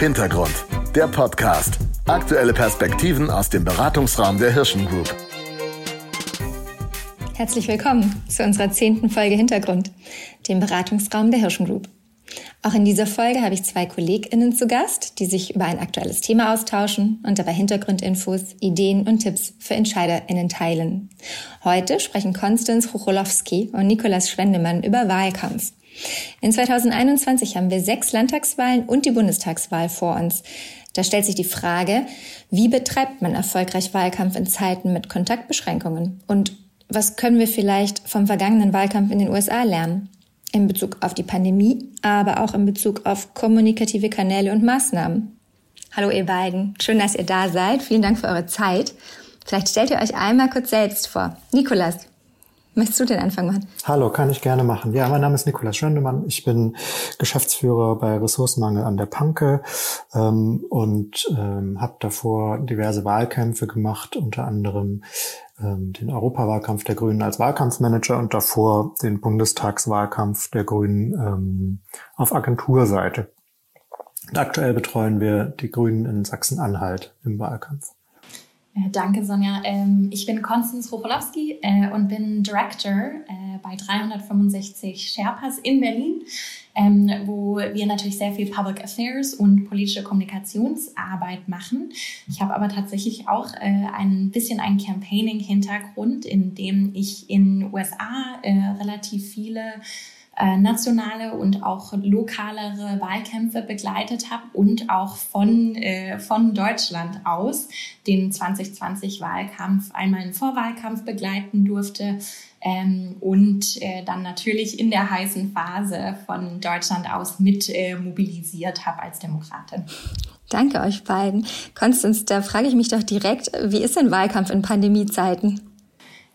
Hintergrund, der Podcast. Aktuelle Perspektiven aus dem Beratungsraum der Hirschen Group. Herzlich willkommen zu unserer zehnten Folge Hintergrund, dem Beratungsraum der Hirschen Group. Auch in dieser Folge habe ich zwei KollegInnen zu Gast, die sich über ein aktuelles Thema austauschen und dabei Hintergrundinfos, Ideen und Tipps für EntscheiderInnen teilen. Heute sprechen Konstanz Rucholowski und Nikolas Schwendemann über Wahlkampf. In 2021 haben wir sechs Landtagswahlen und die Bundestagswahl vor uns. Da stellt sich die Frage, wie betreibt man erfolgreich Wahlkampf in Zeiten mit Kontaktbeschränkungen? Und was können wir vielleicht vom vergangenen Wahlkampf in den USA lernen? In Bezug auf die Pandemie, aber auch in Bezug auf kommunikative Kanäle und Maßnahmen. Hallo ihr beiden, schön, dass ihr da seid. Vielen Dank für eure Zeit. Vielleicht stellt ihr euch einmal kurz selbst vor. Nikolas, Möchtest du den Anfang machen? Hallo, kann ich gerne machen. Ja, mein Name ist Nikolaus Schöndemann. Ich bin Geschäftsführer bei Ressourcenmangel an der Panke ähm, und ähm, habe davor diverse Wahlkämpfe gemacht, unter anderem ähm, den Europawahlkampf der Grünen als Wahlkampfmanager und davor den Bundestagswahlkampf der Grünen ähm, auf Agenturseite. Und aktuell betreuen wir die Grünen in Sachsen-Anhalt im Wahlkampf. Äh, danke, Sonja. Ähm, ich bin Konstanz Rocholowski äh, und bin Director äh, bei 365 Sherpas in Berlin, ähm, wo wir natürlich sehr viel Public Affairs und politische Kommunikationsarbeit machen. Ich habe aber tatsächlich auch ein bisschen einen Campaigning-Hintergrund, in dem ich in USA relativ viele äh, nationale und auch lokalere Wahlkämpfe begleitet habe und auch von, äh, von Deutschland aus den 2020-Wahlkampf einmal einen Vorwahlkampf begleiten durfte ähm, und äh, dann natürlich in der heißen Phase von Deutschland aus mit äh, mobilisiert habe als Demokratin. Danke euch beiden. Konstanz, da frage ich mich doch direkt, wie ist denn Wahlkampf in Pandemiezeiten?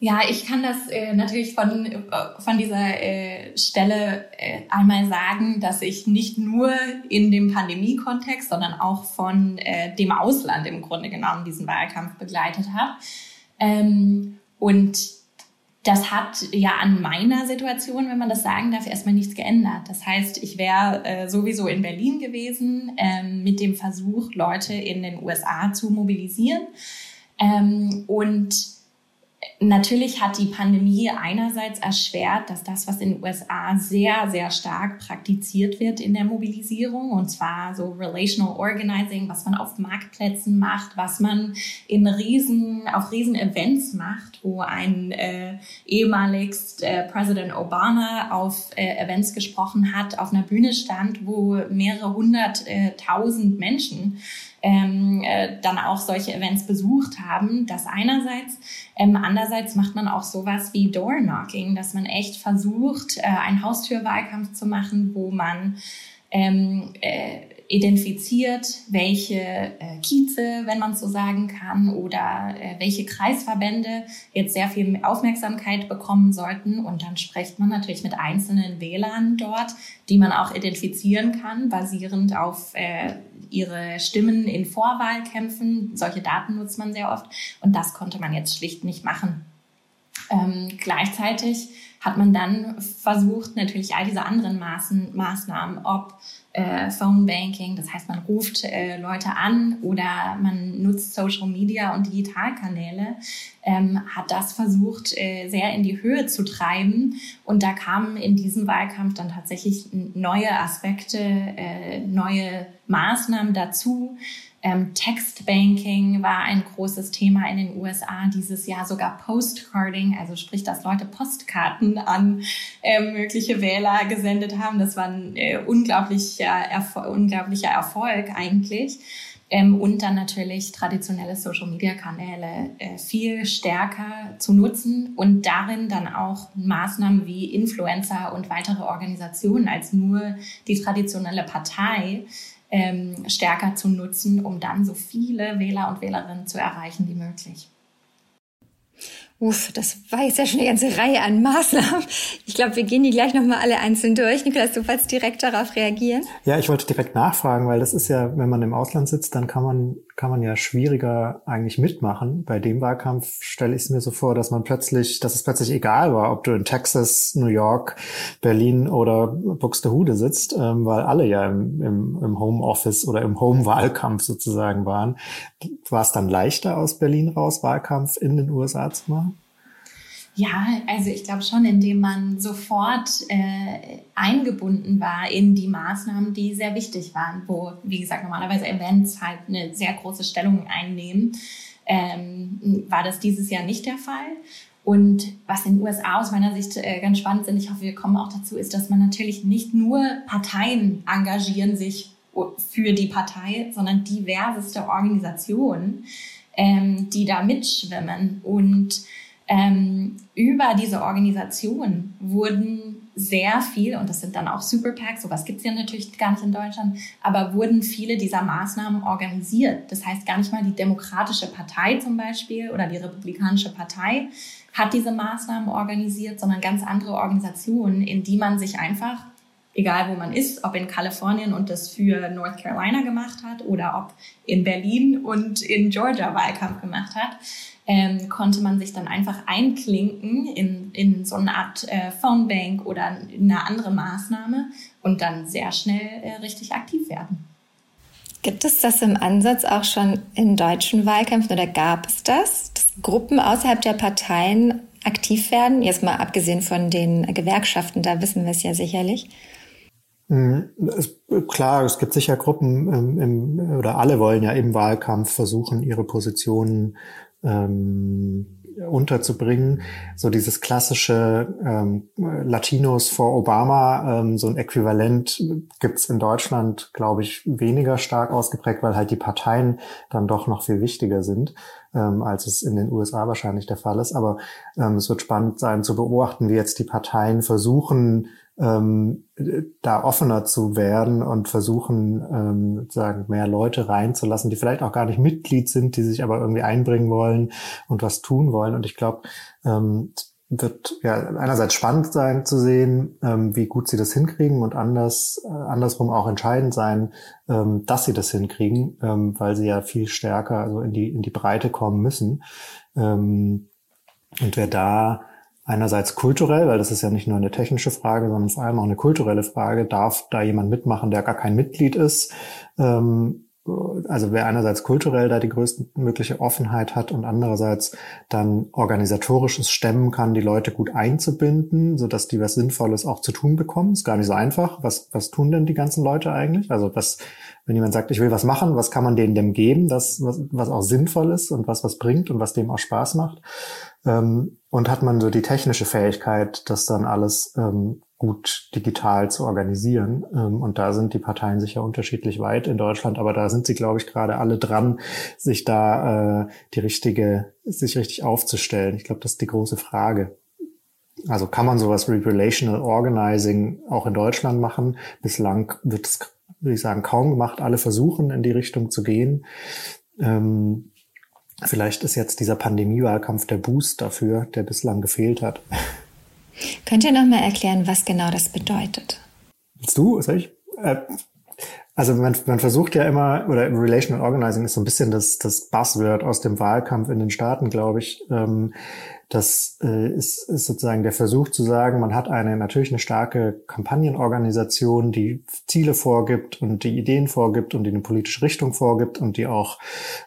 Ja, ich kann das äh, natürlich von, äh, von dieser äh, Stelle äh, einmal sagen, dass ich nicht nur in dem Pandemie-Kontext, sondern auch von äh, dem Ausland im Grunde genommen diesen Wahlkampf begleitet habe. Ähm, und das hat ja an meiner Situation, wenn man das sagen darf, erstmal nichts geändert. Das heißt, ich wäre äh, sowieso in Berlin gewesen ähm, mit dem Versuch, Leute in den USA zu mobilisieren. Ähm, und Natürlich hat die Pandemie einerseits erschwert, dass das, was in den USA sehr, sehr stark praktiziert wird in der Mobilisierung, und zwar so Relational Organizing, was man auf Marktplätzen macht, was man in riesen, auf riesen Events macht, wo ein äh, ehemaligst äh, Präsident Obama auf äh, Events gesprochen hat, auf einer Bühne stand, wo mehrere hunderttausend Menschen ähm, äh, dann auch solche Events besucht haben. Das einerseits. Ähm, andererseits macht man auch sowas wie Door-Knocking, dass man echt versucht, äh, einen Haustürwahlkampf zu machen, wo man ähm, äh, identifiziert, welche äh, Kieze, wenn man so sagen kann, oder äh, welche Kreisverbände jetzt sehr viel Aufmerksamkeit bekommen sollten. Und dann spricht man natürlich mit einzelnen Wählern dort, die man auch identifizieren kann, basierend auf äh, ihre Stimmen in Vorwahlkämpfen. Solche Daten nutzt man sehr oft. Und das konnte man jetzt schlicht nicht machen. Ähm, gleichzeitig hat man dann versucht, natürlich all diese anderen Maßen, Maßnahmen, ob äh, Phone Banking, das heißt, man ruft äh, Leute an oder man nutzt Social Media und Digitalkanäle, ähm, hat das versucht, äh, sehr in die Höhe zu treiben. Und da kamen in diesem Wahlkampf dann tatsächlich neue Aspekte, äh, neue Maßnahmen dazu, ähm, Textbanking war ein großes Thema in den USA dieses Jahr, sogar Postcarding, also sprich, dass Leute Postkarten an äh, mögliche Wähler gesendet haben. Das war ein äh, unglaublicher, Erfol unglaublicher Erfolg eigentlich. Ähm, und dann natürlich traditionelle Social-Media-Kanäle äh, viel stärker zu nutzen und darin dann auch Maßnahmen wie Influencer und weitere Organisationen als nur die traditionelle Partei ähm, stärker zu nutzen, um dann so viele Wähler und Wählerinnen zu erreichen wie möglich. Uff, das war jetzt ja schon eine ganze Reihe an Maßnahmen. Ich glaube, wir gehen die gleich nochmal alle einzeln durch. Nikolas, du wolltest direkt darauf reagieren? Ja, ich wollte direkt nachfragen, weil das ist ja, wenn man im Ausland sitzt, dann kann man kann man ja schwieriger eigentlich mitmachen. Bei dem Wahlkampf stelle ich es mir so vor, dass man plötzlich, dass es plötzlich egal war, ob du in Texas, New York, Berlin oder Buxtehude sitzt, ähm, weil alle ja im, im, im Homeoffice oder im Home-Wahlkampf sozusagen waren. War es dann leichter aus Berlin raus, Wahlkampf in den USA zu machen? Ja, also ich glaube schon, indem man sofort äh, eingebunden war in die Maßnahmen, die sehr wichtig waren, wo, wie gesagt, normalerweise Events halt eine sehr große Stellung einnehmen, ähm, war das dieses Jahr nicht der Fall. Und was in den USA aus meiner Sicht äh, ganz spannend sind, ich hoffe, wir kommen auch dazu, ist, dass man natürlich nicht nur Parteien engagieren sich für die Partei, sondern diverseste Organisationen, ähm, die da mitschwimmen und ähm, über diese Organisation wurden sehr viel, und das sind dann auch Super PACs, sowas gibt's ja natürlich gar nicht in Deutschland, aber wurden viele dieser Maßnahmen organisiert. Das heißt, gar nicht mal die Demokratische Partei zum Beispiel oder die Republikanische Partei hat diese Maßnahmen organisiert, sondern ganz andere Organisationen, in die man sich einfach, egal wo man ist, ob in Kalifornien und das für North Carolina gemacht hat oder ob in Berlin und in Georgia Wahlkampf gemacht hat, ähm, konnte man sich dann einfach einklinken in, in so eine Art äh, Phonebank oder eine andere Maßnahme und dann sehr schnell äh, richtig aktiv werden. Gibt es das im Ansatz auch schon in deutschen Wahlkämpfen oder gab es das, dass Gruppen außerhalb der Parteien aktiv werden? Jetzt mal abgesehen von den Gewerkschaften, da wissen wir es ja sicherlich. Mhm. Es, klar, es gibt sicher Gruppen im, im, oder alle wollen ja im Wahlkampf versuchen, ihre Positionen ähm, unterzubringen. So dieses klassische ähm, Latinos vor Obama, ähm, so ein Äquivalent gibt's in Deutschland, glaube ich, weniger stark ausgeprägt, weil halt die Parteien dann doch noch viel wichtiger sind, ähm, als es in den USA wahrscheinlich der Fall ist. Aber ähm, es wird spannend sein zu beobachten, wie jetzt die Parteien versuchen, ähm, da offener zu werden und versuchen, ähm, sozusagen mehr Leute reinzulassen, die vielleicht auch gar nicht Mitglied sind, die sich aber irgendwie einbringen wollen und was tun wollen. Und ich glaube, ähm, wird ja einerseits spannend sein zu sehen, ähm, wie gut sie das hinkriegen und anders äh, andersrum auch entscheidend sein, ähm, dass sie das hinkriegen, ähm, weil sie ja viel stärker also in die in die Breite kommen müssen. Ähm, und wer da einerseits kulturell, weil das ist ja nicht nur eine technische Frage, sondern vor allem auch eine kulturelle Frage, darf da jemand mitmachen, der gar kein Mitglied ist? Ähm, also wer einerseits kulturell da die größtmögliche Offenheit hat und andererseits dann organisatorisches stemmen kann, die Leute gut einzubinden, so dass die was Sinnvolles auch zu tun bekommen, ist gar nicht so einfach. Was, was tun denn die ganzen Leute eigentlich? Also was, wenn jemand sagt, ich will was machen, was kann man denen dem geben, das, was, was auch sinnvoll ist und was was bringt und was dem auch Spaß macht? Ähm, und hat man so die technische Fähigkeit, das dann alles ähm, gut digital zu organisieren. Ähm, und da sind die Parteien sicher unterschiedlich weit in Deutschland, aber da sind sie, glaube ich, gerade alle dran, sich da äh, die richtige, sich richtig aufzustellen. Ich glaube, das ist die große Frage. Also kann man sowas wie Relational Organizing auch in Deutschland machen? Bislang wird es, würde ich sagen, kaum gemacht. Alle versuchen, in die Richtung zu gehen. Ähm, Vielleicht ist jetzt dieser Pandemiewahlkampf der Boost dafür, der bislang gefehlt hat. Könnt ihr noch mal erklären, was genau das bedeutet? Willst du? Soll ich? Äh, also man, man versucht ja immer, oder Relational Organizing ist so ein bisschen das, das Buzzword aus dem Wahlkampf in den Staaten, glaube ich. Ähm, das äh, ist, ist sozusagen der Versuch zu sagen, man hat eine natürlich eine starke Kampagnenorganisation, die Ziele vorgibt und die Ideen vorgibt und die eine politische Richtung vorgibt und die auch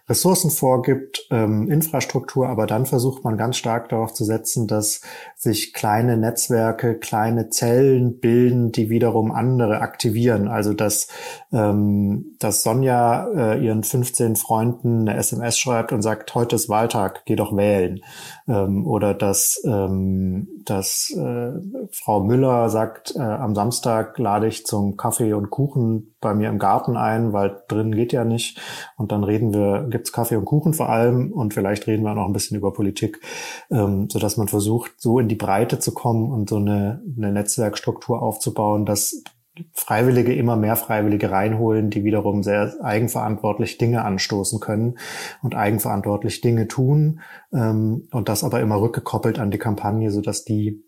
Ressourcen vorgibt, ähm, Infrastruktur, aber dann versucht man ganz stark darauf zu setzen, dass sich kleine Netzwerke, kleine Zellen bilden, die wiederum andere aktivieren. Also dass, ähm, dass Sonja äh, ihren 15 Freunden eine SMS schreibt und sagt, heute ist Wahltag, geh doch wählen ähm, oder dass, ähm, dass äh, Frau Müller sagt, äh, am Samstag lade ich zum Kaffee und Kuchen bei mir im Garten ein, weil drin geht ja nicht. Und dann reden wir, gibt's Kaffee und Kuchen vor allem und vielleicht reden wir auch noch ein bisschen über Politik, ähm, so dass man versucht, so in die Breite zu kommen und so eine, eine Netzwerkstruktur aufzubauen, dass Freiwillige immer mehr Freiwillige reinholen, die wiederum sehr eigenverantwortlich Dinge anstoßen können und eigenverantwortlich Dinge tun ähm, und das aber immer rückgekoppelt an die Kampagne, so dass die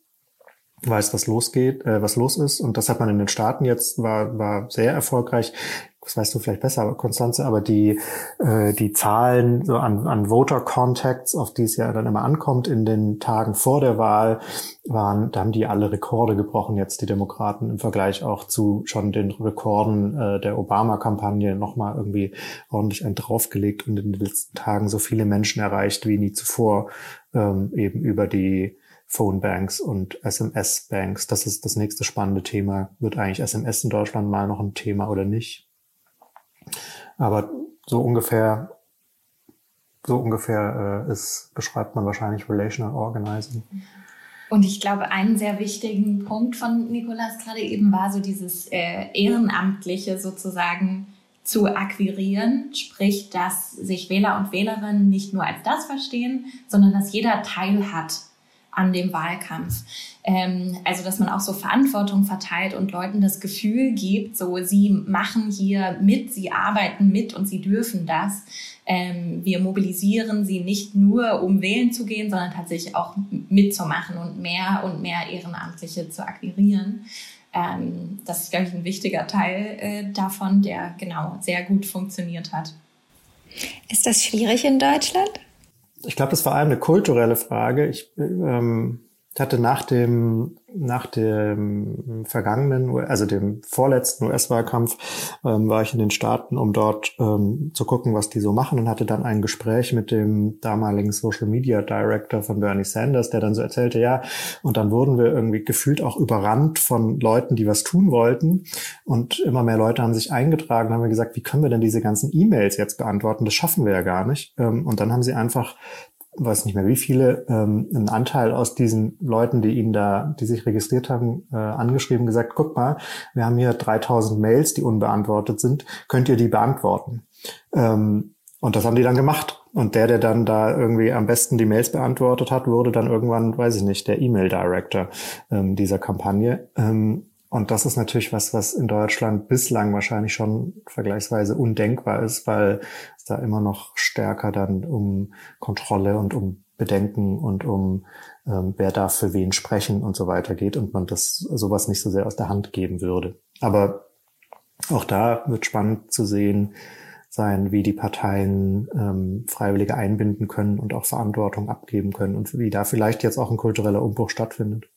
weiß, was losgeht, äh, was los ist. Und das hat man in den Staaten jetzt, war, war sehr erfolgreich. Das weißt du vielleicht besser, Konstanze, aber die, äh, die Zahlen so an, an Voter Contacts, auf die es ja dann immer ankommt in den Tagen vor der Wahl, waren, da haben die alle Rekorde gebrochen, jetzt die Demokraten im Vergleich auch zu schon den Rekorden äh, der Obama-Kampagne nochmal irgendwie ordentlich einen draufgelegt und in den letzten Tagen so viele Menschen erreicht wie nie zuvor, ähm, eben über die Phonebanks und SMS-Banks. Das ist das nächste spannende Thema. Wird eigentlich SMS in Deutschland mal noch ein Thema oder nicht? Aber so ungefähr, so ungefähr äh, ist, beschreibt man wahrscheinlich Relational Organizing. Und ich glaube, einen sehr wichtigen Punkt von Nikolas gerade eben war so dieses äh, Ehrenamtliche sozusagen zu akquirieren, sprich, dass sich Wähler und Wählerinnen nicht nur als das verstehen, sondern dass jeder Teil hat an dem Wahlkampf. Ähm, also, dass man auch so Verantwortung verteilt und Leuten das Gefühl gibt, so, sie machen hier mit, sie arbeiten mit und sie dürfen das. Ähm, wir mobilisieren sie nicht nur, um wählen zu gehen, sondern tatsächlich auch mitzumachen und mehr und mehr Ehrenamtliche zu akquirieren. Ähm, das ist, glaube ich, ein wichtiger Teil äh, davon, der genau sehr gut funktioniert hat. Ist das schwierig in Deutschland? Ich glaube, das war eine kulturelle Frage. Ich ähm, hatte nach dem nach dem vergangenen, also dem vorletzten US-Wahlkampf, ähm, war ich in den Staaten, um dort ähm, zu gucken, was die so machen und hatte dann ein Gespräch mit dem damaligen Social Media Director von Bernie Sanders, der dann so erzählte, ja, und dann wurden wir irgendwie gefühlt auch überrannt von Leuten, die was tun wollten und immer mehr Leute haben sich eingetragen, haben wir gesagt, wie können wir denn diese ganzen E-Mails jetzt beantworten? Das schaffen wir ja gar nicht. Ähm, und dann haben sie einfach weiß nicht mehr wie viele, ähm, einen Anteil aus diesen Leuten, die ihn da, die sich registriert haben, äh, angeschrieben, gesagt, guck mal, wir haben hier 3000 Mails, die unbeantwortet sind, könnt ihr die beantworten? Ähm, und das haben die dann gemacht. Und der, der dann da irgendwie am besten die Mails beantwortet hat, wurde dann irgendwann, weiß ich nicht, der E-Mail-Director ähm, dieser Kampagne. Ähm, und das ist natürlich was, was in Deutschland bislang wahrscheinlich schon vergleichsweise undenkbar ist, weil es da immer noch stärker dann um Kontrolle und um Bedenken und um ähm, wer darf für wen sprechen und so weiter geht und man das sowas nicht so sehr aus der Hand geben würde. Aber auch da wird spannend zu sehen sein, wie die Parteien ähm, Freiwillige einbinden können und auch Verantwortung abgeben können und wie da vielleicht jetzt auch ein kultureller Umbruch stattfindet.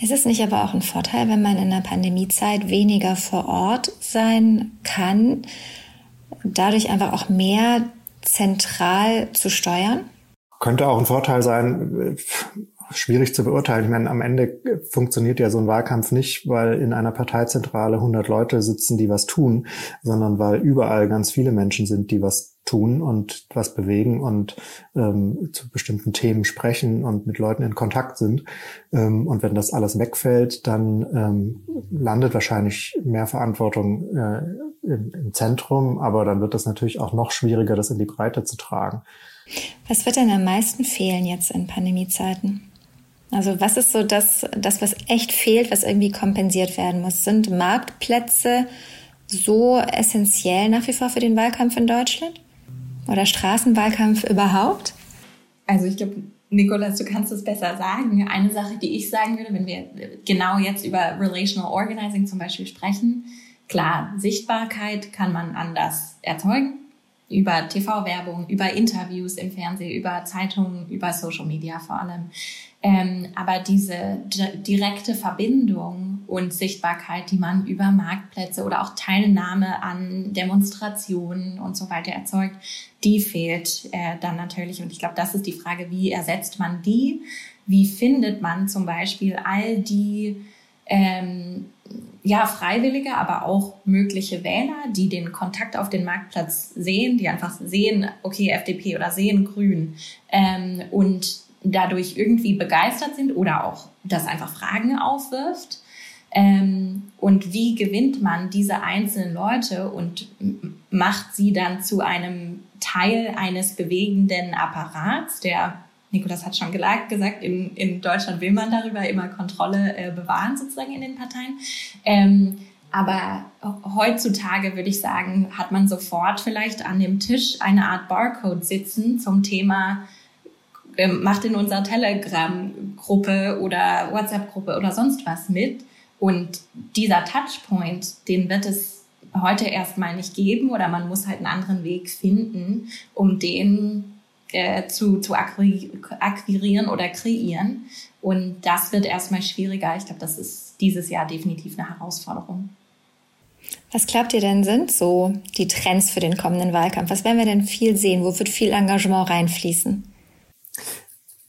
Ist es nicht aber auch ein Vorteil, wenn man in der Pandemiezeit weniger vor Ort sein kann, dadurch einfach auch mehr zentral zu steuern? Könnte auch ein Vorteil sein, schwierig zu beurteilen. Ich meine, am Ende funktioniert ja so ein Wahlkampf nicht, weil in einer Parteizentrale 100 Leute sitzen, die was tun, sondern weil überall ganz viele Menschen sind, die was tun und was bewegen und ähm, zu bestimmten Themen sprechen und mit Leuten in Kontakt sind. Ähm, und wenn das alles wegfällt, dann ähm, landet wahrscheinlich mehr Verantwortung äh, im, im Zentrum, aber dann wird es natürlich auch noch schwieriger, das in die Breite zu tragen. Was wird denn am meisten fehlen jetzt in Pandemiezeiten? Also was ist so das, das, was echt fehlt, was irgendwie kompensiert werden muss? Sind Marktplätze so essentiell nach wie vor für den Wahlkampf in Deutschland? Oder Straßenwahlkampf überhaupt? Also ich glaube, Nikolas, du kannst es besser sagen. Eine Sache, die ich sagen würde, wenn wir genau jetzt über Relational Organizing zum Beispiel sprechen, klar, Sichtbarkeit kann man anders erzeugen. Über TV-Werbung, über Interviews im Fernsehen, über Zeitungen, über Social Media vor allem. Ähm, aber diese direkte Verbindung und Sichtbarkeit, die man über Marktplätze oder auch Teilnahme an Demonstrationen und so weiter erzeugt, die fehlt äh, dann natürlich. Und ich glaube, das ist die Frage, wie ersetzt man die? Wie findet man zum Beispiel all die ähm, ja, Freiwillige, aber auch mögliche Wähler, die den Kontakt auf den Marktplatz sehen, die einfach sehen, okay, FDP oder sehen Grün ähm, und dadurch irgendwie begeistert sind oder auch das einfach Fragen aufwirft. Ähm, und wie gewinnt man diese einzelnen Leute und macht sie dann zu einem Teil eines bewegenden Apparats, der Nikolas hat schon gesagt, in, in Deutschland will man darüber immer Kontrolle äh, bewahren, sozusagen in den Parteien. Ähm, aber heutzutage würde ich sagen, hat man sofort vielleicht an dem Tisch eine Art Barcode sitzen zum Thema macht in unserer Telegram-Gruppe oder WhatsApp-Gruppe oder sonst was mit. Und dieser Touchpoint, den wird es heute erstmal nicht geben oder man muss halt einen anderen Weg finden, um den äh, zu, zu akquirieren oder kreieren. Und das wird erstmal schwieriger. Ich glaube, das ist dieses Jahr definitiv eine Herausforderung. Was glaubt ihr denn sind so die Trends für den kommenden Wahlkampf? Was werden wir denn viel sehen? Wo wird viel Engagement reinfließen?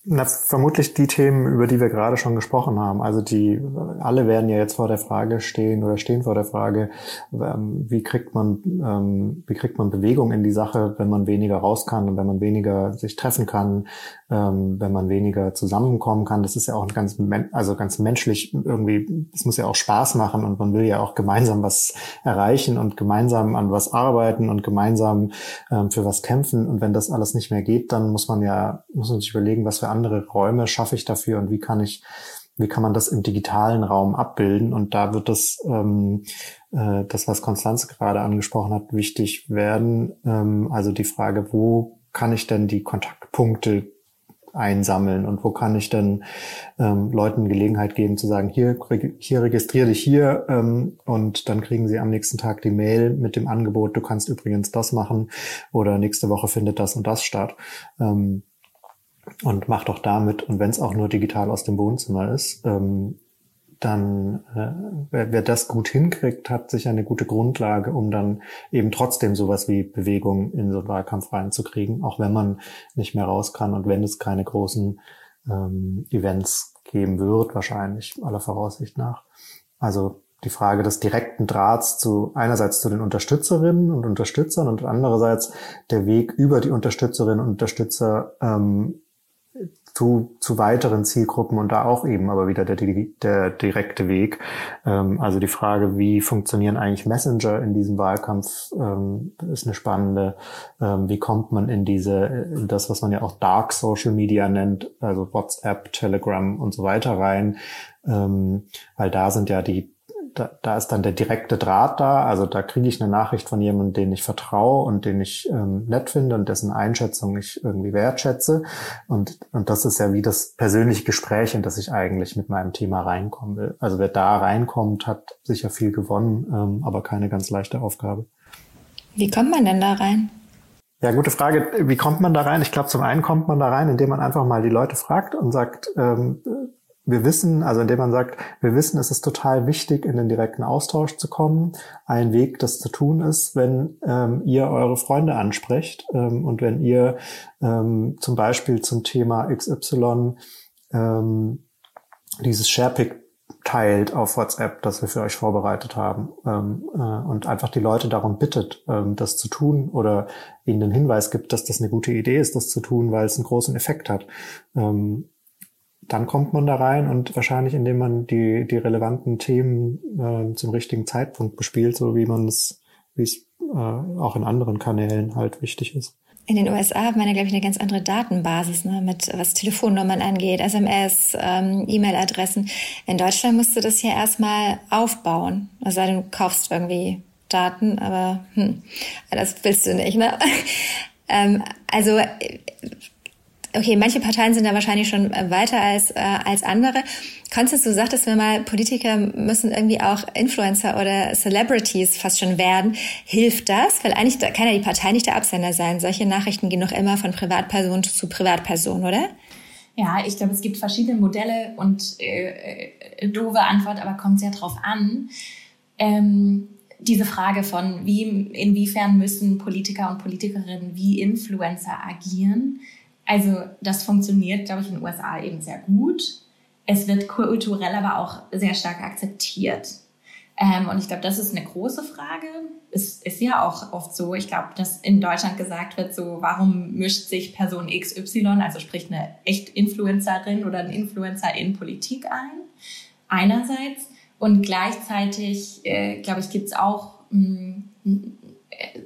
Na, vermutlich die Themen, über die wir gerade schon gesprochen haben. Also die, alle werden ja jetzt vor der Frage stehen oder stehen vor der Frage, ähm, wie kriegt man, ähm, wie kriegt man Bewegung in die Sache, wenn man weniger raus kann und wenn man weniger sich treffen kann, ähm, wenn man weniger zusammenkommen kann. Das ist ja auch ganz, also ganz menschlich irgendwie, es muss ja auch Spaß machen und man will ja auch gemeinsam was erreichen und gemeinsam an was arbeiten und gemeinsam für was kämpfen. Und wenn das alles nicht mehr geht, dann muss man ja, muss man sich überlegen, was für andere Räume schaffe ich dafür und wie kann ich wie kann man das im digitalen Raum abbilden? Und da wird das, ähm, äh, das, was Konstanze gerade angesprochen hat, wichtig werden. Ähm, also die Frage, wo kann ich denn die Kontaktpunkte einsammeln und wo kann ich denn ähm, Leuten Gelegenheit geben zu sagen, hier, hier registriere dich hier ähm, und dann kriegen sie am nächsten Tag die Mail mit dem Angebot, du kannst übrigens das machen oder nächste Woche findet das und das statt. Ähm, und mach doch damit, und wenn es auch nur digital aus dem Wohnzimmer ist, ähm, dann äh, wer, wer das gut hinkriegt, hat sich eine gute Grundlage, um dann eben trotzdem sowas wie Bewegung in so einen Wahlkampf reinzukriegen, auch wenn man nicht mehr raus kann und wenn es keine großen ähm, Events geben wird, wahrscheinlich aller Voraussicht nach. Also die Frage des direkten Drahts zu einerseits zu den Unterstützerinnen und Unterstützern und andererseits der Weg über die Unterstützerinnen und Unterstützer ähm, zu, zu weiteren Zielgruppen und da auch eben aber wieder der, der direkte Weg. Ähm, also die Frage, wie funktionieren eigentlich Messenger in diesem Wahlkampf, ähm, ist eine spannende. Ähm, wie kommt man in diese, in das, was man ja auch Dark Social Media nennt, also WhatsApp, Telegram und so weiter rein, ähm, weil da sind ja die da, da ist dann der direkte Draht da. Also da kriege ich eine Nachricht von jemandem, den ich vertraue und den ich ähm, nett finde und dessen Einschätzung ich irgendwie wertschätze. Und, und das ist ja wie das persönliche Gespräch, in das ich eigentlich mit meinem Thema reinkommen will. Also wer da reinkommt, hat sicher viel gewonnen, ähm, aber keine ganz leichte Aufgabe. Wie kommt man denn da rein? Ja, gute Frage. Wie kommt man da rein? Ich glaube, zum einen kommt man da rein, indem man einfach mal die Leute fragt und sagt, ähm, wir wissen, also indem man sagt, wir wissen, es ist total wichtig, in den direkten Austausch zu kommen. Ein Weg, das zu tun ist, wenn ähm, ihr eure Freunde ansprecht ähm, und wenn ihr ähm, zum Beispiel zum Thema XY ähm, dieses Sharepick teilt auf WhatsApp, das wir für euch vorbereitet haben ähm, äh, und einfach die Leute darum bittet, ähm, das zu tun oder ihnen den Hinweis gibt, dass das eine gute Idee ist, das zu tun, weil es einen großen Effekt hat. Ähm, dann kommt man da rein und wahrscheinlich, indem man die, die relevanten Themen äh, zum richtigen Zeitpunkt bespielt, so wie man es, wie es äh, auch in anderen Kanälen halt wichtig ist. In den USA hat man ja, glaube ich, eine ganz andere Datenbasis, ne, mit was Telefonnummern angeht, SMS, ähm, E-Mail-Adressen. In Deutschland musst du das ja erstmal aufbauen. Also du kaufst irgendwie Daten, aber hm, das willst du nicht, ne? ähm, also okay, manche Parteien sind da wahrscheinlich schon äh, weiter als, äh, als andere. Konstanz, du sagtest mir mal, Politiker müssen irgendwie auch Influencer oder Celebrities fast schon werden. Hilft das? Weil eigentlich kann ja die Partei nicht der Absender sein. Solche Nachrichten gehen noch immer von Privatperson zu Privatperson, oder? Ja, ich glaube, es gibt verschiedene Modelle und äh, äh, doofe Antwort, aber kommt sehr drauf an. Ähm, diese Frage von wie, inwiefern müssen Politiker und Politikerinnen wie Influencer agieren, also das funktioniert, glaube ich, in den USA eben sehr gut. Es wird kulturell aber auch sehr stark akzeptiert. Ähm, und ich glaube, das ist eine große Frage. Es ist ja auch oft so, ich glaube, dass in Deutschland gesagt wird, so, warum mischt sich Person XY, also sprich eine echt Influencerin oder ein Influencer in Politik ein? Einerseits. Und gleichzeitig, äh, glaube ich, gibt es auch, mh, mm, äh,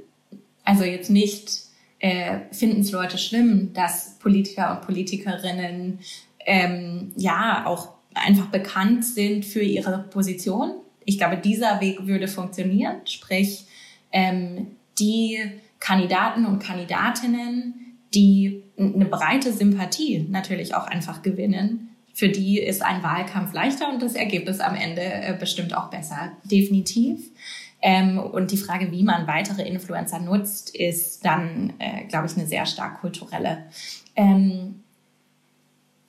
also jetzt nicht äh, finden es Leute schlimm, dass Politiker und Politikerinnen ähm, ja auch einfach bekannt sind für ihre Position. Ich glaube, dieser Weg würde funktionieren, sprich ähm, die Kandidaten und Kandidatinnen, die eine breite Sympathie natürlich auch einfach gewinnen, für die ist ein Wahlkampf leichter und das Ergebnis am Ende äh, bestimmt auch besser, definitiv. Ähm, und die Frage, wie man weitere Influencer nutzt, ist dann, äh, glaube ich, eine sehr stark kulturelle. Ähm,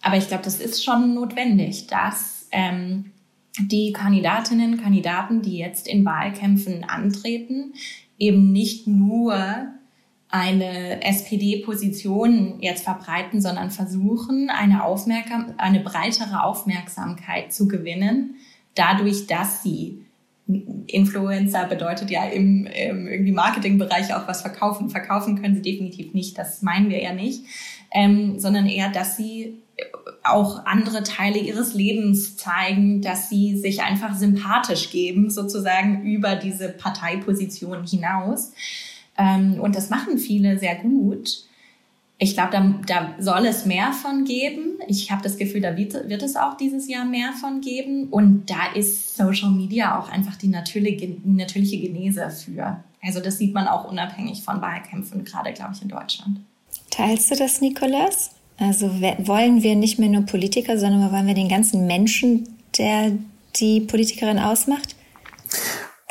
aber ich glaube, das ist schon notwendig, dass ähm, die Kandidatinnen, Kandidaten, die jetzt in Wahlkämpfen antreten, eben nicht nur eine SPD-Position jetzt verbreiten, sondern versuchen, eine, Aufmerksam eine breitere Aufmerksamkeit zu gewinnen, dadurch, dass sie Influencer bedeutet ja im, im irgendwie Marketingbereich auch was verkaufen. Verkaufen können sie definitiv nicht, das meinen wir ja nicht, ähm, sondern eher, dass sie auch andere Teile ihres Lebens zeigen, dass sie sich einfach sympathisch geben, sozusagen über diese Parteiposition hinaus. Ähm, und das machen viele sehr gut. Ich glaube, da, da soll es mehr von geben. Ich habe das Gefühl, da wird, wird, es auch dieses Jahr mehr von geben. Und da ist Social Media auch einfach die natürliche, natürliche Genese für. Also das sieht man auch unabhängig von Wahlkämpfen, gerade, glaube ich, in Deutschland. Teilst du das, Nikolas? Also wollen wir nicht mehr nur Politiker, sondern wollen wir den ganzen Menschen, der die Politikerin ausmacht?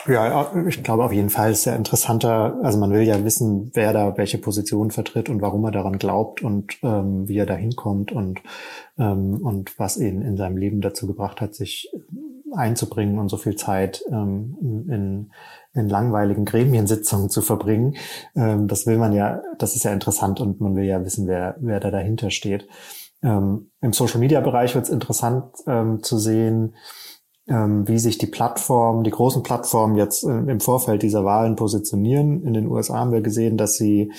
Ja, ich glaube auf jeden Fall ist ja interessanter. Also man will ja wissen, wer da welche Position vertritt und warum er daran glaubt und ähm, wie er da hinkommt und, ähm, und was ihn in seinem Leben dazu gebracht hat, sich einzubringen und so viel Zeit ähm, in, in langweiligen Gremiensitzungen zu verbringen. Ähm, das will man ja, das ist ja interessant und man will ja wissen, wer, wer da dahinter steht. Ähm, Im Social-Media-Bereich wird es interessant ähm, zu sehen, wie sich die Plattformen, die großen Plattformen jetzt äh, im Vorfeld dieser Wahlen positionieren. In den USA haben wir gesehen, dass sie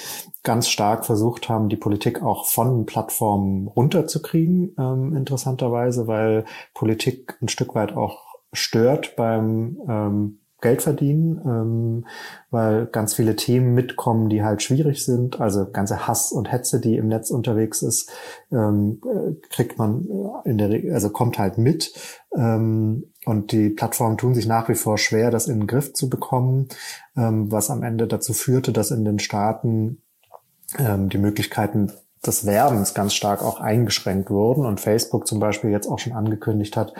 ganz stark versucht haben, die Politik auch von Plattformen runterzukriegen, ähm, interessanterweise, weil Politik ein Stück weit auch stört beim ähm, Geld verdienen, ähm, weil ganz viele Themen mitkommen, die halt schwierig sind. Also ganze Hass und Hetze, die im Netz unterwegs ist, ähm, äh, kriegt man äh, in der Regel, also kommt halt mit. Ähm, und die Plattformen tun sich nach wie vor schwer, das in den Griff zu bekommen, ähm, was am Ende dazu führte, dass in den Staaten ähm, die Möglichkeiten des Werbens ganz stark auch eingeschränkt wurden und Facebook zum Beispiel jetzt auch schon angekündigt hat,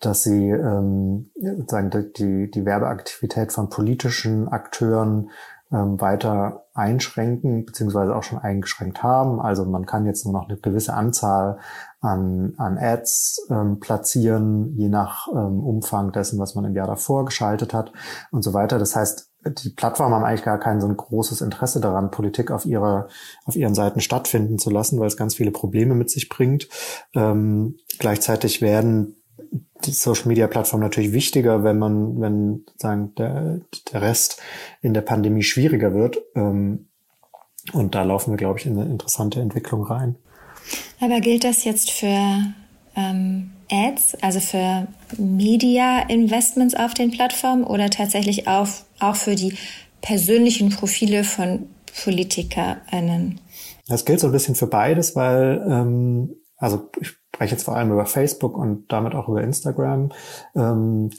dass sie ähm, sozusagen die, die Werbeaktivität von politischen Akteuren ähm, weiter einschränken, beziehungsweise auch schon eingeschränkt haben. Also man kann jetzt nur noch eine gewisse Anzahl an, an Ads ähm, platzieren, je nach ähm, Umfang dessen, was man im Jahr davor geschaltet hat und so weiter. Das heißt, die Plattformen haben eigentlich gar kein so ein großes Interesse daran, Politik auf ihrer, auf ihren Seiten stattfinden zu lassen, weil es ganz viele Probleme mit sich bringt. Ähm, gleichzeitig werden die Social Media Plattformen natürlich wichtiger, wenn man, wenn sagen der, der Rest in der Pandemie schwieriger wird. Ähm, und da laufen wir, glaube ich, in eine interessante Entwicklung rein. Aber gilt das jetzt für ähm, Ads, also für Media-Investments auf den Plattformen oder tatsächlich auch, auch für die persönlichen Profile von PolitikerInnen? Das gilt so ein bisschen für beides, weil, ähm, also ich spreche jetzt vor allem über Facebook und damit auch über Instagram. Ähm,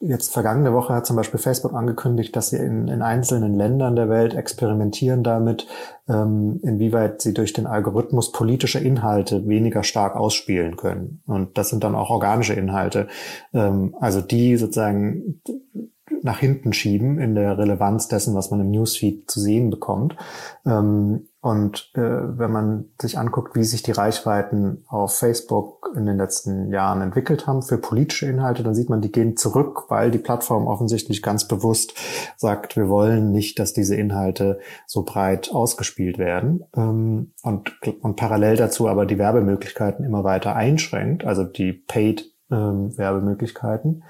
jetzt vergangene Woche hat zum Beispiel Facebook angekündigt, dass sie in, in einzelnen Ländern der Welt experimentieren damit, ähm, inwieweit sie durch den Algorithmus politische Inhalte weniger stark ausspielen können. Und das sind dann auch organische Inhalte. Ähm, also die sozusagen nach hinten schieben in der Relevanz dessen, was man im Newsfeed zu sehen bekommt. Ähm, und äh, wenn man sich anguckt, wie sich die Reichweiten auf Facebook in den letzten Jahren entwickelt haben für politische Inhalte, dann sieht man, die gehen zurück, weil die Plattform offensichtlich ganz bewusst sagt, wir wollen nicht, dass diese Inhalte so breit ausgespielt werden. Ähm, und, und parallel dazu aber die Werbemöglichkeiten immer weiter einschränkt, also die Paid-Werbemöglichkeiten.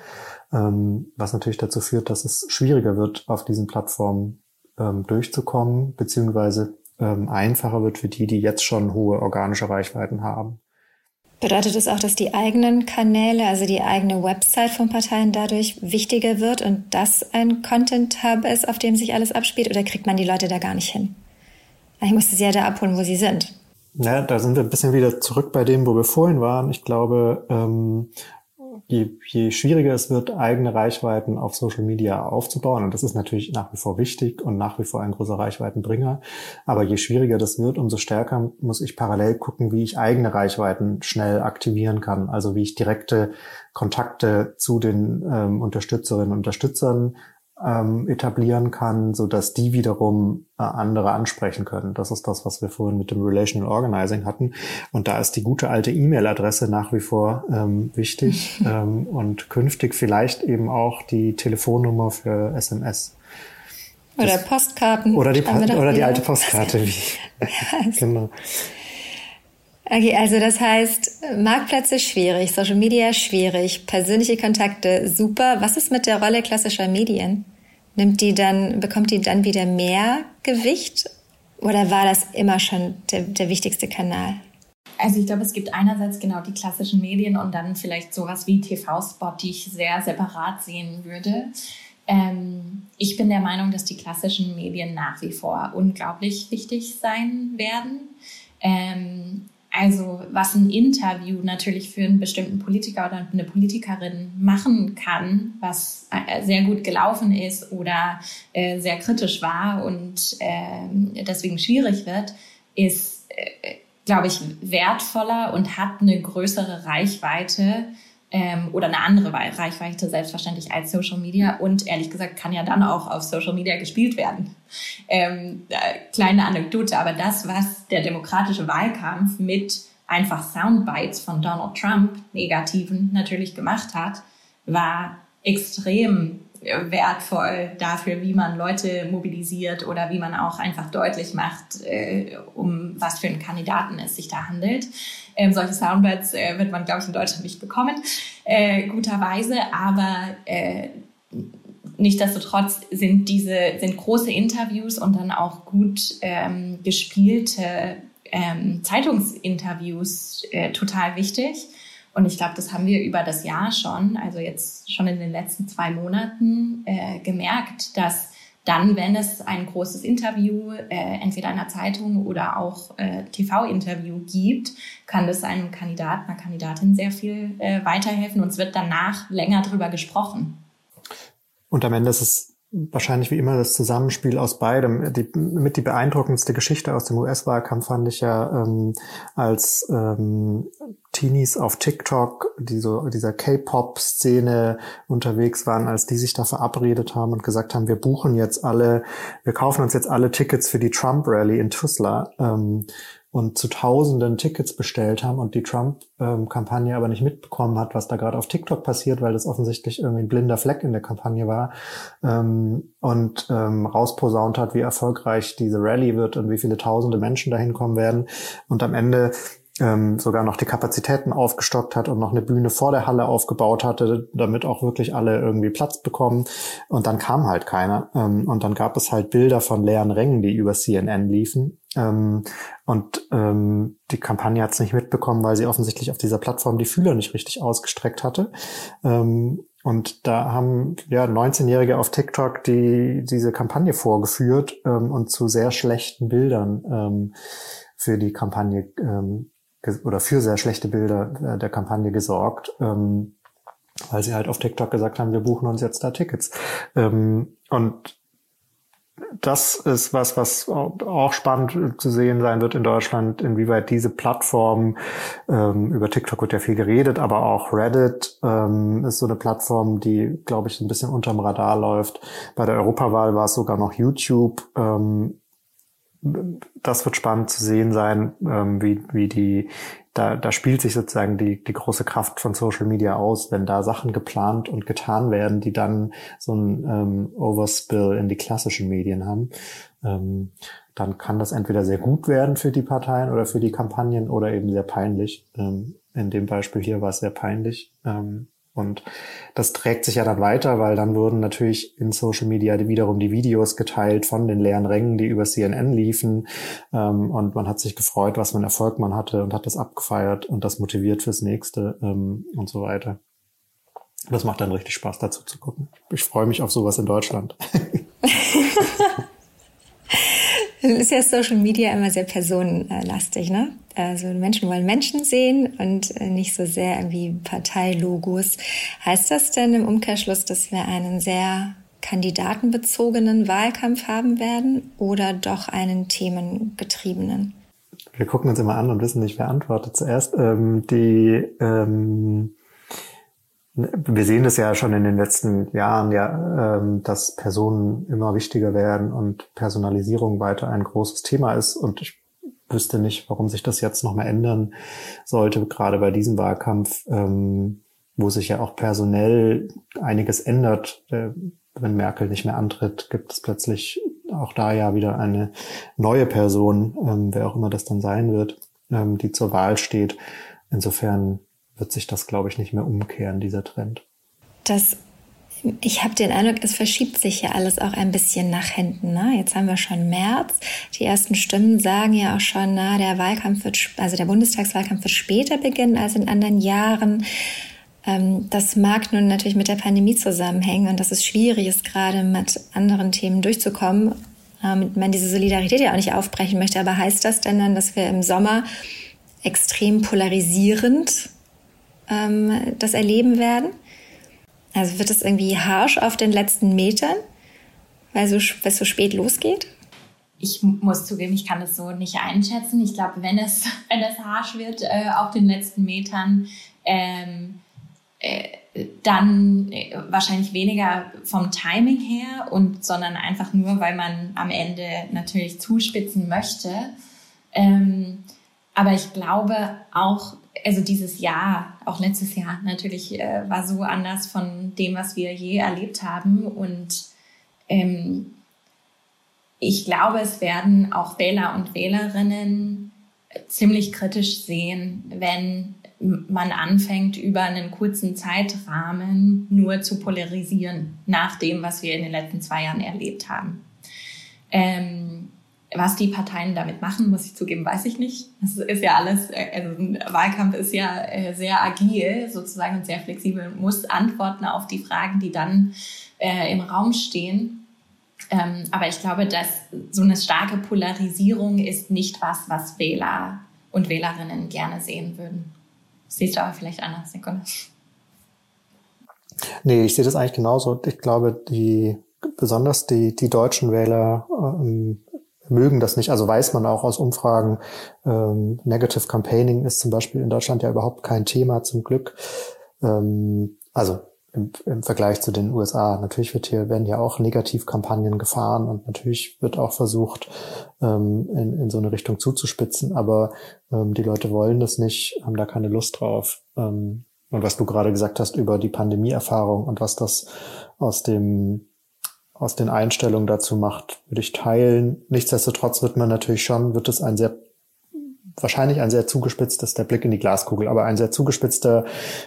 Ähm, ähm, was natürlich dazu führt, dass es schwieriger wird, auf diesen Plattformen ähm, durchzukommen, beziehungsweise ähm, einfacher wird für die, die jetzt schon hohe organische Reichweiten haben. Bedeutet das auch, dass die eigenen Kanäle, also die eigene Website von Parteien dadurch wichtiger wird und das ein Content-Hub ist, auf dem sich alles abspielt, oder kriegt man die Leute da gar nicht hin? Ich muss sie ja da abholen, wo sie sind. Ja, da sind wir ein bisschen wieder zurück bei dem, wo wir vorhin waren. Ich glaube, ähm, je, je schwieriger es wird, eigene Reichweiten auf Social Media aufzubauen, und das ist natürlich nach wie vor wichtig und nach wie vor ein großer Reichweitenbringer, aber je schwieriger das wird, umso stärker muss ich parallel gucken, wie ich eigene Reichweiten schnell aktivieren kann, also wie ich direkte Kontakte zu den ähm, Unterstützerinnen und Unterstützern ähm, etablieren kann, so dass die wiederum äh, andere ansprechen können. Das ist das, was wir vorhin mit dem Relational Organizing hatten. Und da ist die gute alte E-Mail-Adresse nach wie vor ähm, wichtig ähm, und künftig vielleicht eben auch die Telefonnummer für SMS. Oder Postkarten. Oder die, oder die alte Postkarte. Wie. genau. Okay, also das heißt, Marktplätze schwierig, Social Media schwierig, persönliche Kontakte super. Was ist mit der Rolle klassischer Medien? Nimmt die dann, bekommt die dann wieder mehr Gewicht? Oder war das immer schon der, der wichtigste Kanal? Also ich glaube, es gibt einerseits genau die klassischen Medien und dann vielleicht sowas wie TV-Spot, die ich sehr separat sehen würde. Ähm, ich bin der Meinung, dass die klassischen Medien nach wie vor unglaublich wichtig sein werden. Ähm, also was ein Interview natürlich für einen bestimmten Politiker oder eine Politikerin machen kann, was äh, sehr gut gelaufen ist oder äh, sehr kritisch war und äh, deswegen schwierig wird, ist, äh, glaube ich, wertvoller und hat eine größere Reichweite ähm, oder eine andere Reichweite selbstverständlich als Social Media und ehrlich gesagt kann ja dann auch auf Social Media gespielt werden. Ähm, äh, kleine Anekdote, aber das, was der demokratische Wahlkampf mit einfach Soundbites von Donald Trump, negativen, natürlich gemacht hat, war extrem wertvoll dafür, wie man Leute mobilisiert oder wie man auch einfach deutlich macht, äh, um was für einen Kandidaten es sich da handelt. Ähm, solche Soundbites äh, wird man, glaube ich, in Deutschland nicht bekommen, äh, guterweise, aber äh, Nichtsdestotrotz sind diese sind große Interviews und dann auch gut ähm, gespielte ähm, Zeitungsinterviews äh, total wichtig. Und ich glaube, das haben wir über das Jahr schon, also jetzt schon in den letzten zwei Monaten äh, gemerkt, dass dann, wenn es ein großes Interview, äh, entweder einer Zeitung oder auch äh, TV-Interview gibt, kann das einem Kandidaten, einer Kandidatin sehr viel äh, weiterhelfen und es wird danach länger drüber gesprochen. Und am Ende ist es wahrscheinlich wie immer das Zusammenspiel aus beidem. Die, mit die beeindruckendste Geschichte aus dem US-Wahlkampf fand ich ja, ähm, als ähm, Teenies auf TikTok, die so dieser K-Pop-Szene unterwegs waren, als die sich da verabredet haben und gesagt haben, wir buchen jetzt alle, wir kaufen uns jetzt alle Tickets für die Trump-Rally in Tuzla. Ähm, und zu Tausenden Tickets bestellt haben und die Trump-Kampagne aber nicht mitbekommen hat, was da gerade auf TikTok passiert, weil das offensichtlich irgendwie ein blinder Fleck in der Kampagne war ähm, und ähm, rausposaunt hat, wie erfolgreich diese Rallye wird und wie viele Tausende Menschen dahin kommen werden. Und am Ende ähm, sogar noch die Kapazitäten aufgestockt hat und noch eine Bühne vor der Halle aufgebaut hatte, damit auch wirklich alle irgendwie Platz bekommen. Und dann kam halt keiner. Ähm, und dann gab es halt Bilder von leeren Rängen, die über CNN liefen. Ähm, und ähm, die Kampagne hat es nicht mitbekommen, weil sie offensichtlich auf dieser Plattform die Fühler nicht richtig ausgestreckt hatte. Ähm, und da haben ja 19-Jährige auf TikTok die diese Kampagne vorgeführt ähm, und zu sehr schlechten Bildern ähm, für die Kampagne ähm, oder für sehr schlechte Bilder äh, der Kampagne gesorgt, ähm, weil sie halt auf TikTok gesagt haben, wir buchen uns jetzt da Tickets. Ähm, und das ist was, was auch spannend zu sehen sein wird in Deutschland, inwieweit diese Plattform, ähm, über TikTok wird ja viel geredet, aber auch Reddit ähm, ist so eine Plattform, die, glaube ich, ein bisschen unterm Radar läuft. Bei der Europawahl war es sogar noch YouTube. Ähm, das wird spannend zu sehen sein, ähm, wie, wie die, da, da spielt sich sozusagen die, die große Kraft von Social Media aus, wenn da Sachen geplant und getan werden, die dann so ein ähm, Overspill in die klassischen Medien haben. Ähm, dann kann das entweder sehr gut werden für die Parteien oder für die Kampagnen oder eben sehr peinlich. Ähm, in dem Beispiel hier war es sehr peinlich. Ähm, und das trägt sich ja dann weiter, weil dann wurden natürlich in Social Media wiederum die Videos geteilt von den leeren Rängen, die über CNN liefen. Ähm, und man hat sich gefreut, was für einen Erfolg man hatte und hat das abgefeiert und das motiviert fürs nächste ähm, und so weiter. Das macht dann richtig Spaß, dazu zu gucken. Ich freue mich auf sowas in Deutschland. ist ja Social Media immer sehr personenlastig, ne? Also Menschen wollen Menschen sehen und äh, nicht so sehr irgendwie Parteilogos. Heißt das denn im Umkehrschluss, dass wir einen sehr kandidatenbezogenen Wahlkampf haben werden oder doch einen themengetriebenen? Wir gucken uns immer an und wissen nicht, wer antwortet zuerst. Ähm, die ähm wir sehen das ja schon in den letzten Jahren, ja, ähm, dass Personen immer wichtiger werden und Personalisierung weiter ein großes Thema ist. Und ich wüsste nicht, warum sich das jetzt nochmal ändern sollte, gerade bei diesem Wahlkampf, ähm, wo sich ja auch personell einiges ändert. Äh, wenn Merkel nicht mehr antritt, gibt es plötzlich auch da ja wieder eine neue Person, ähm, wer auch immer das dann sein wird, ähm, die zur Wahl steht. Insofern wird sich das, glaube ich, nicht mehr umkehren, dieser Trend. Das ich habe den Eindruck, es verschiebt sich ja alles auch ein bisschen nach hinten. Ne? Jetzt haben wir schon März. Die ersten Stimmen sagen ja auch schon, na, der Wahlkampf wird, also der Bundestagswahlkampf wird später beginnen als in anderen Jahren. Ähm, das mag nun natürlich mit der Pandemie zusammenhängen und dass es schwierig ist, gerade mit anderen Themen durchzukommen. Ähm, man diese Solidarität ja auch nicht aufbrechen möchte. Aber heißt das denn dann, dass wir im Sommer extrem polarisierend ähm, das erleben werden? Also wird es irgendwie harsch auf den letzten Metern, weil, so, es so spät losgeht? Ich muss zugeben, ich kann das so nicht einschätzen. Ich glaube, wenn es, wenn es harsch wird äh, auf den letzten Metern, ähm, äh, dann äh, wahrscheinlich weniger vom Timing her und sondern einfach nur, weil man am Ende natürlich zuspitzen möchte. Ähm, aber ich glaube auch, also dieses Jahr, auch letztes Jahr natürlich, äh, war so anders von dem, was wir je erlebt haben. Und ähm, ich glaube, es werden auch Wähler und Wählerinnen ziemlich kritisch sehen, wenn man anfängt, über einen kurzen Zeitrahmen nur zu polarisieren nach dem, was wir in den letzten zwei Jahren erlebt haben. Ähm, was die Parteien damit machen, muss ich zugeben, weiß ich nicht. Das ist ja alles, äh, also ein Wahlkampf ist ja äh, sehr agil sozusagen und sehr flexibel, muss antworten auf die Fragen, die dann äh, im Raum stehen. Ähm, aber ich glaube, dass so eine starke Polarisierung ist nicht was, was Wähler und Wählerinnen gerne sehen würden. siehst du aber vielleicht anders, Nikolas. Nee, ich sehe das eigentlich genauso. Ich glaube, die besonders die, die deutschen Wähler ähm, mögen das nicht. Also weiß man auch aus Umfragen, ähm, Negative Campaigning ist zum Beispiel in Deutschland ja überhaupt kein Thema zum Glück. Ähm, also im, im Vergleich zu den USA. Natürlich wird hier, werden ja auch Negativkampagnen gefahren und natürlich wird auch versucht, ähm, in, in so eine Richtung zuzuspitzen, aber ähm, die Leute wollen das nicht, haben da keine Lust drauf. Ähm, und was du gerade gesagt hast über die Pandemieerfahrung und was das aus dem aus den Einstellungen dazu macht, würde ich teilen. Nichtsdestotrotz wird man natürlich schon, wird es ein sehr, wahrscheinlich ein sehr zugespitztes, der Blick in die Glaskugel, aber ein sehr zugespitzter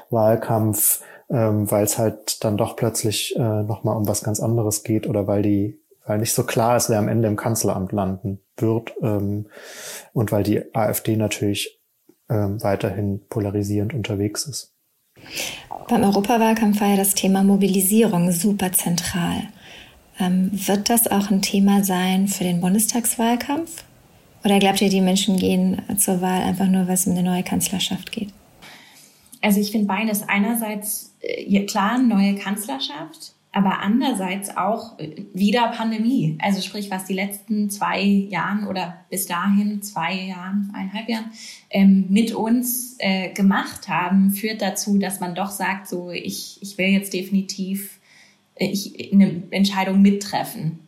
Wahlkampf, ähm, weil es halt dann doch plötzlich äh, nochmal um was ganz anderes geht oder weil die, weil nicht so klar ist, wer am Ende im Kanzleramt landen wird ähm, und weil die AfD natürlich ähm, weiterhin polarisierend unterwegs ist. Beim Europawahlkampf war ja das Thema Mobilisierung super zentral. Ähm, wird das auch ein Thema sein für den Bundestagswahlkampf? Oder glaubt ihr, die Menschen gehen zur Wahl einfach nur, weil es um eine neue Kanzlerschaft geht? Also ich finde beides. Einerseits, äh, klar, neue Kanzlerschaft, aber andererseits auch äh, wieder Pandemie. Also sprich, was die letzten zwei Jahren oder bis dahin zwei Jahren, eineinhalb Jahren ähm, mit uns äh, gemacht haben, führt dazu, dass man doch sagt, so ich, ich will jetzt definitiv ich, eine Entscheidung mittreffen,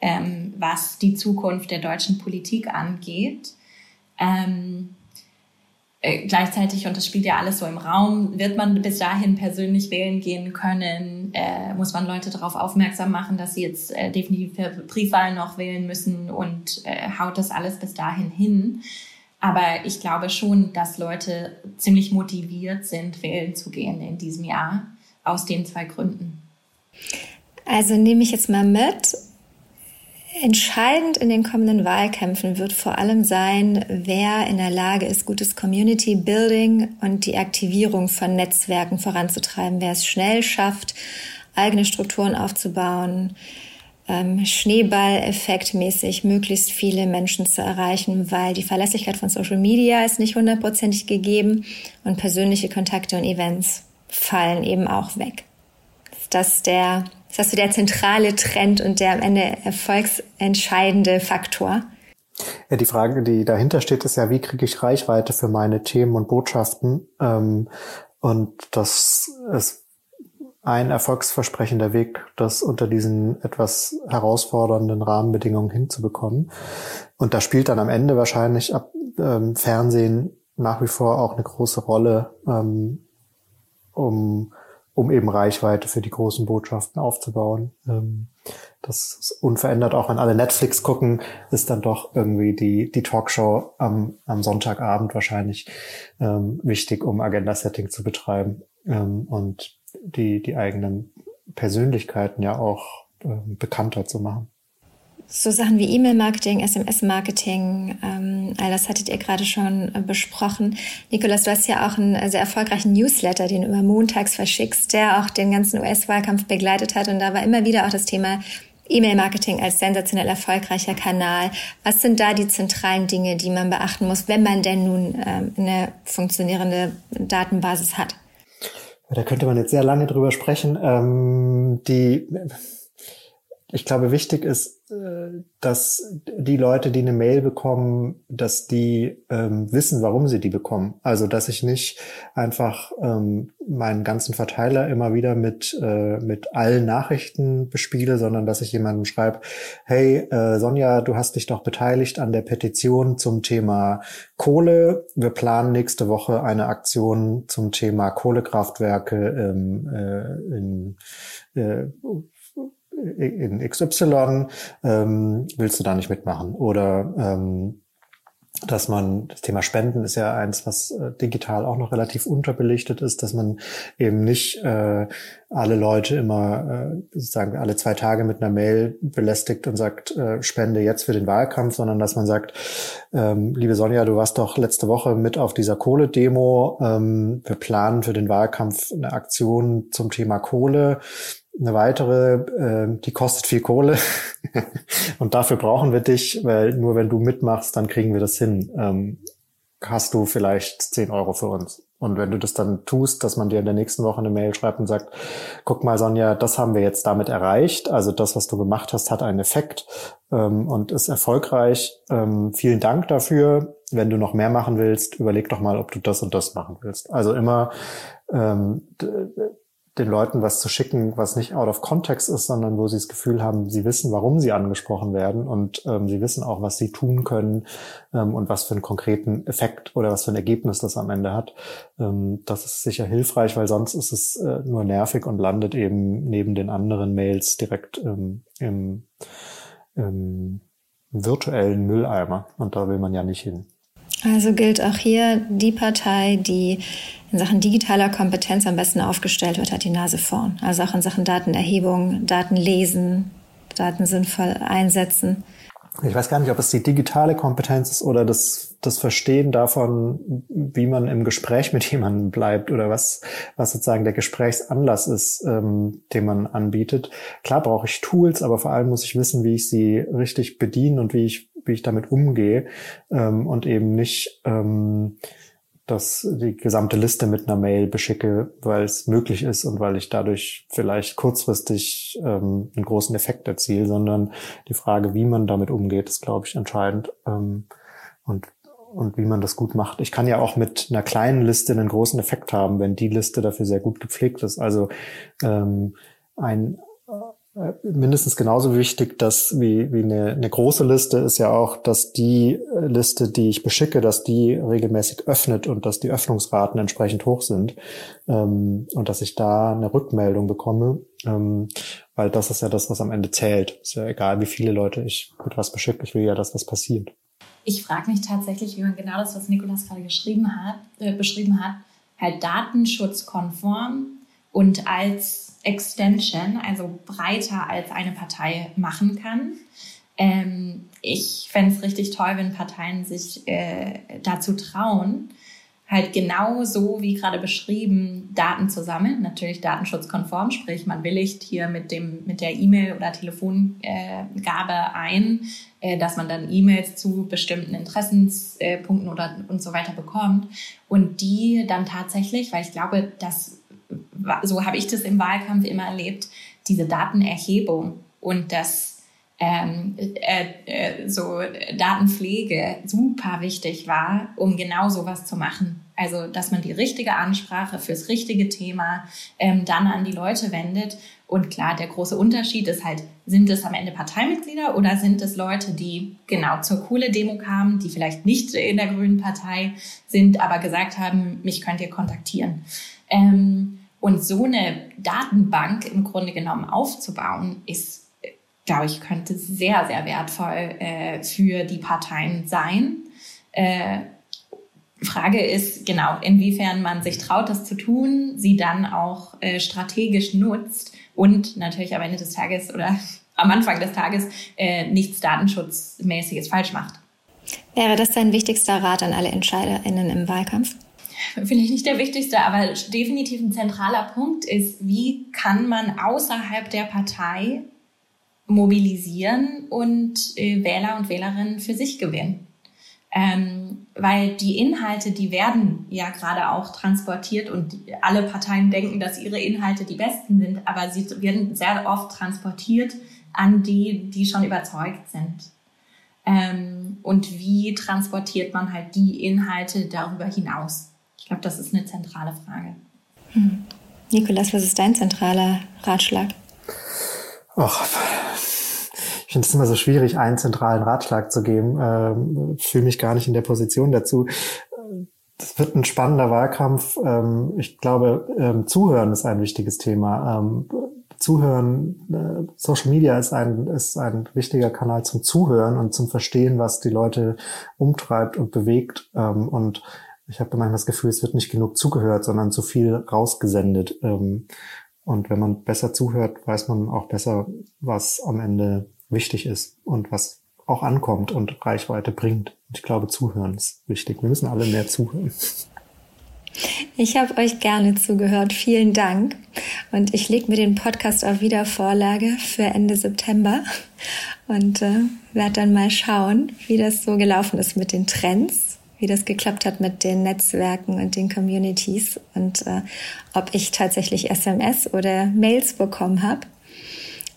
ähm, was die Zukunft der deutschen Politik angeht. Ähm, äh, gleichzeitig, und das spielt ja alles so im Raum, wird man bis dahin persönlich wählen gehen können, äh, muss man Leute darauf aufmerksam machen, dass sie jetzt äh, definitiv für Briefwahlen noch wählen müssen und äh, haut das alles bis dahin hin. Aber ich glaube schon, dass Leute ziemlich motiviert sind, wählen zu gehen in diesem Jahr, aus den zwei Gründen. Also nehme ich jetzt mal mit. Entscheidend in den kommenden Wahlkämpfen wird vor allem sein, wer in der Lage ist, gutes Community Building und die Aktivierung von Netzwerken voranzutreiben. Wer es schnell schafft, eigene Strukturen aufzubauen, ähm, Schneeball-Effektmäßig möglichst viele Menschen zu erreichen, weil die Verlässlichkeit von Social Media ist nicht hundertprozentig gegeben und persönliche Kontakte und Events fallen eben auch weg das der, ist das so der zentrale Trend und der am Ende erfolgsentscheidende Faktor? Ja, die Frage, die dahinter steht, ist ja, wie kriege ich Reichweite für meine Themen und Botschaften? Ähm, und das ist ein erfolgsversprechender Weg, das unter diesen etwas herausfordernden Rahmenbedingungen hinzubekommen. Und da spielt dann am Ende wahrscheinlich ab, ähm, Fernsehen nach wie vor auch eine große Rolle, ähm, um, um eben Reichweite für die großen Botschaften aufzubauen. Ähm, das ist unverändert, auch wenn alle Netflix gucken, ist dann doch irgendwie die, die Talkshow am, am Sonntagabend wahrscheinlich ähm, wichtig, um Agenda-Setting zu betreiben ähm, und die, die eigenen Persönlichkeiten ja auch ähm, bekannter zu machen. So Sachen wie E-Mail-Marketing, SMS-Marketing, ähm, all das hattet ihr gerade schon äh, besprochen. Nikolas, du hast ja auch einen sehr erfolgreichen Newsletter, den du immer montags verschickst, der auch den ganzen US-Wahlkampf begleitet hat. Und da war immer wieder auch das Thema E-Mail-Marketing als sensationell erfolgreicher Kanal. Was sind da die zentralen Dinge, die man beachten muss, wenn man denn nun ähm, eine funktionierende Datenbasis hat? Da könnte man jetzt sehr lange drüber sprechen. Ähm, die ich glaube, wichtig ist, äh, dass die Leute, die eine Mail bekommen, dass die ähm, wissen, warum sie die bekommen. Also, dass ich nicht einfach ähm, meinen ganzen Verteiler immer wieder mit, äh, mit allen Nachrichten bespiele, sondern dass ich jemandem schreibe, hey, äh, Sonja, du hast dich doch beteiligt an der Petition zum Thema Kohle. Wir planen nächste Woche eine Aktion zum Thema Kohlekraftwerke ähm, äh, in äh, in XY, ähm, willst du da nicht mitmachen? Oder ähm, dass man, das Thema Spenden ist ja eins, was äh, digital auch noch relativ unterbelichtet ist, dass man eben nicht äh, alle Leute immer äh, sozusagen alle zwei Tage mit einer Mail belästigt und sagt, äh, spende jetzt für den Wahlkampf, sondern dass man sagt, ähm, liebe Sonja, du warst doch letzte Woche mit auf dieser Kohle-Demo. Ähm, wir planen für den Wahlkampf eine Aktion zum Thema Kohle eine weitere, äh, die kostet viel Kohle und dafür brauchen wir dich, weil nur wenn du mitmachst, dann kriegen wir das hin. Ähm, hast du vielleicht 10 Euro für uns. Und wenn du das dann tust, dass man dir in der nächsten Woche eine Mail schreibt und sagt, guck mal Sonja, das haben wir jetzt damit erreicht. Also das, was du gemacht hast, hat einen Effekt ähm, und ist erfolgreich. Ähm, vielen Dank dafür. Wenn du noch mehr machen willst, überleg doch mal, ob du das und das machen willst. Also immer ähm, den Leuten was zu schicken, was nicht out of context ist, sondern wo sie das Gefühl haben, sie wissen, warum sie angesprochen werden und ähm, sie wissen auch, was sie tun können ähm, und was für einen konkreten Effekt oder was für ein Ergebnis das am Ende hat. Ähm, das ist sicher hilfreich, weil sonst ist es äh, nur nervig und landet eben neben den anderen Mails direkt ähm, im, im virtuellen Mülleimer und da will man ja nicht hin. Also gilt auch hier, die Partei, die in Sachen digitaler Kompetenz am besten aufgestellt wird, hat die Nase vorn. Also auch in Sachen Datenerhebung, Datenlesen, Daten sinnvoll einsetzen. Ich weiß gar nicht, ob es die digitale Kompetenz ist oder das, das Verstehen davon, wie man im Gespräch mit jemandem bleibt oder was, was sozusagen der Gesprächsanlass ist, ähm, den man anbietet. Klar brauche ich Tools, aber vor allem muss ich wissen, wie ich sie richtig bediene und wie ich wie ich damit umgehe ähm, und eben nicht ähm, dass die gesamte Liste mit einer Mail beschicke, weil es möglich ist und weil ich dadurch vielleicht kurzfristig ähm, einen großen Effekt erziele, sondern die Frage, wie man damit umgeht, ist, glaube ich, entscheidend ähm, und und wie man das gut macht. Ich kann ja auch mit einer kleinen Liste einen großen Effekt haben, wenn die Liste dafür sehr gut gepflegt ist. Also ähm, ein mindestens genauso wichtig, dass wie, wie eine, eine große Liste ist ja auch, dass die Liste, die ich beschicke, dass die regelmäßig öffnet und dass die Öffnungsraten entsprechend hoch sind ähm, und dass ich da eine Rückmeldung bekomme, ähm, weil das ist ja das, was am Ende zählt. Ist ja egal, wie viele Leute ich mit was beschicke, ich will ja, dass was passiert. Ich frage mich tatsächlich, wie man genau das, was Nikolas gerade geschrieben hat, äh, beschrieben hat, halt datenschutzkonform und als Extension, also breiter als eine Partei machen kann. Ähm, ich fände es richtig toll, wenn Parteien sich äh, dazu trauen, halt genau so wie gerade beschrieben Daten zu sammeln, natürlich datenschutzkonform, sprich man willigt hier mit dem mit der E-Mail oder Telefongabe äh, ein, äh, dass man dann E-Mails zu bestimmten Interessenspunkten oder und so weiter bekommt und die dann tatsächlich, weil ich glaube, dass so habe ich das im Wahlkampf immer erlebt, diese Datenerhebung und das ähm, äh, äh, so Datenpflege super wichtig war, um genau sowas zu machen. Also, dass man die richtige Ansprache fürs richtige Thema ähm, dann an die Leute wendet. Und klar, der große Unterschied ist halt, sind es am Ende Parteimitglieder oder sind es Leute, die genau zur coole Demo kamen, die vielleicht nicht in der Grünen Partei sind, aber gesagt haben, mich könnt ihr kontaktieren. Ähm, und so eine Datenbank im Grunde genommen aufzubauen, ist, glaube ich, könnte sehr, sehr wertvoll äh, für die Parteien sein. Äh, Frage ist genau, inwiefern man sich traut, das zu tun, sie dann auch äh, strategisch nutzt und natürlich am Ende des Tages oder am Anfang des Tages äh, nichts Datenschutzmäßiges falsch macht. Wäre das dein wichtigster Rat an alle EntscheiderInnen im Wahlkampf? Vielleicht nicht der wichtigste, aber definitiv ein zentraler Punkt ist, wie kann man außerhalb der Partei mobilisieren und äh, Wähler und Wählerinnen für sich gewinnen. Ähm, weil die Inhalte, die werden ja gerade auch transportiert und alle Parteien denken, dass ihre Inhalte die besten sind, aber sie werden sehr oft transportiert an die, die schon überzeugt sind. Ähm, und wie transportiert man halt die Inhalte darüber hinaus? Ich glaube, das ist eine zentrale Frage. Hm. Nikolas, was ist dein zentraler Ratschlag? Ach, ich finde es immer so schwierig, einen zentralen Ratschlag zu geben. Ähm, fühle mich gar nicht in der Position dazu. Das wird ein spannender Wahlkampf. Ähm, ich glaube, ähm, Zuhören ist ein wichtiges Thema. Ähm, Zuhören, äh, Social Media ist ein, ist ein wichtiger Kanal zum Zuhören und zum Verstehen, was die Leute umtreibt und bewegt. Ähm, und ich habe manchmal das Gefühl, es wird nicht genug zugehört, sondern zu viel rausgesendet. Ähm, und wenn man besser zuhört, weiß man auch besser, was am Ende wichtig ist und was auch ankommt und Reichweite bringt. Ich glaube, zuhören ist wichtig. Wir müssen alle mehr zuhören. Ich habe euch gerne zugehört. Vielen Dank. Und ich lege mir den Podcast auf Wiedervorlage für Ende September und äh, werde dann mal schauen, wie das so gelaufen ist mit den Trends, wie das geklappt hat mit den Netzwerken und den Communities und äh, ob ich tatsächlich SMS oder Mails bekommen habe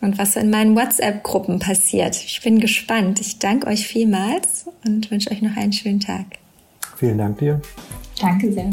und was in meinen WhatsApp-Gruppen passiert. Ich bin gespannt. Ich danke euch vielmals und wünsche euch noch einen schönen Tag. Vielen Dank dir. Danke sehr.